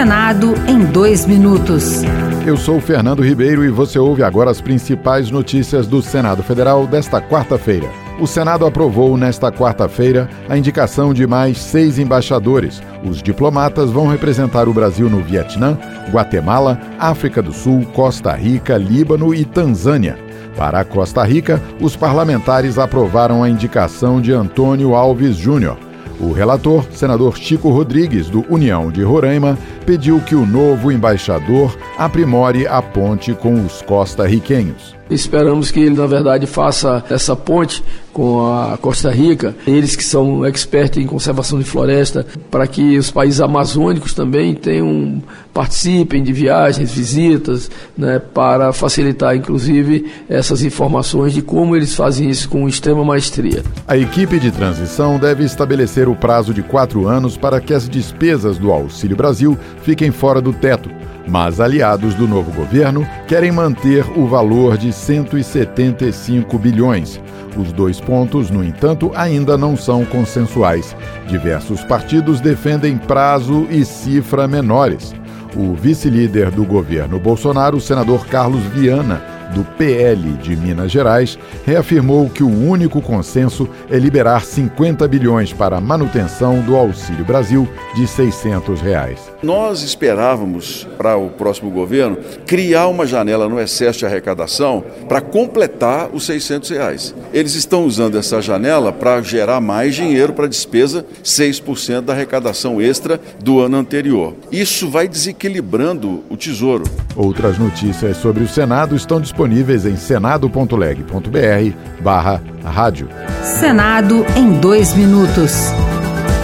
Senado em dois minutos. Eu sou Fernando Ribeiro e você ouve agora as principais notícias do Senado Federal desta quarta-feira. O Senado aprovou nesta quarta-feira a indicação de mais seis embaixadores. Os diplomatas vão representar o Brasil no Vietnã, Guatemala, África do Sul, Costa Rica, Líbano e Tanzânia. Para a Costa Rica, os parlamentares aprovaram a indicação de Antônio Alves Júnior. O relator, senador Chico Rodrigues, do União de Roraima, pediu que o novo embaixador aprimore a ponte com os costarriquenhos. Esperamos que ele, na verdade, faça essa ponte com a Costa Rica, eles que são expertos em conservação de floresta, para que os países amazônicos também tenham, participem de viagens, visitas, né, para facilitar, inclusive, essas informações de como eles fazem isso com extrema maestria. A equipe de transição deve estabelecer o prazo de quatro anos para que as despesas do Auxílio Brasil fiquem fora do teto mas aliados do novo governo querem manter o valor de 175 bilhões. Os dois pontos, no entanto, ainda não são consensuais. Diversos partidos defendem prazo e cifra menores. O vice-líder do governo Bolsonaro, o senador Carlos Viana, do PL de Minas Gerais, reafirmou que o único consenso é liberar 50 bilhões para a manutenção do Auxílio Brasil de 600 reais. Nós esperávamos para o próximo governo criar uma janela no excesso de arrecadação para completar os 600 reais. Eles estão usando essa janela para gerar mais dinheiro para despesa, 6% da arrecadação extra do ano anterior. Isso vai desequilibrando o tesouro. Outras notícias sobre o Senado estão disponíveis disponíveis em senado.leg.br barra rádio. Senado em dois minutos.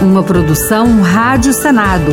Uma produção Rádio Senado.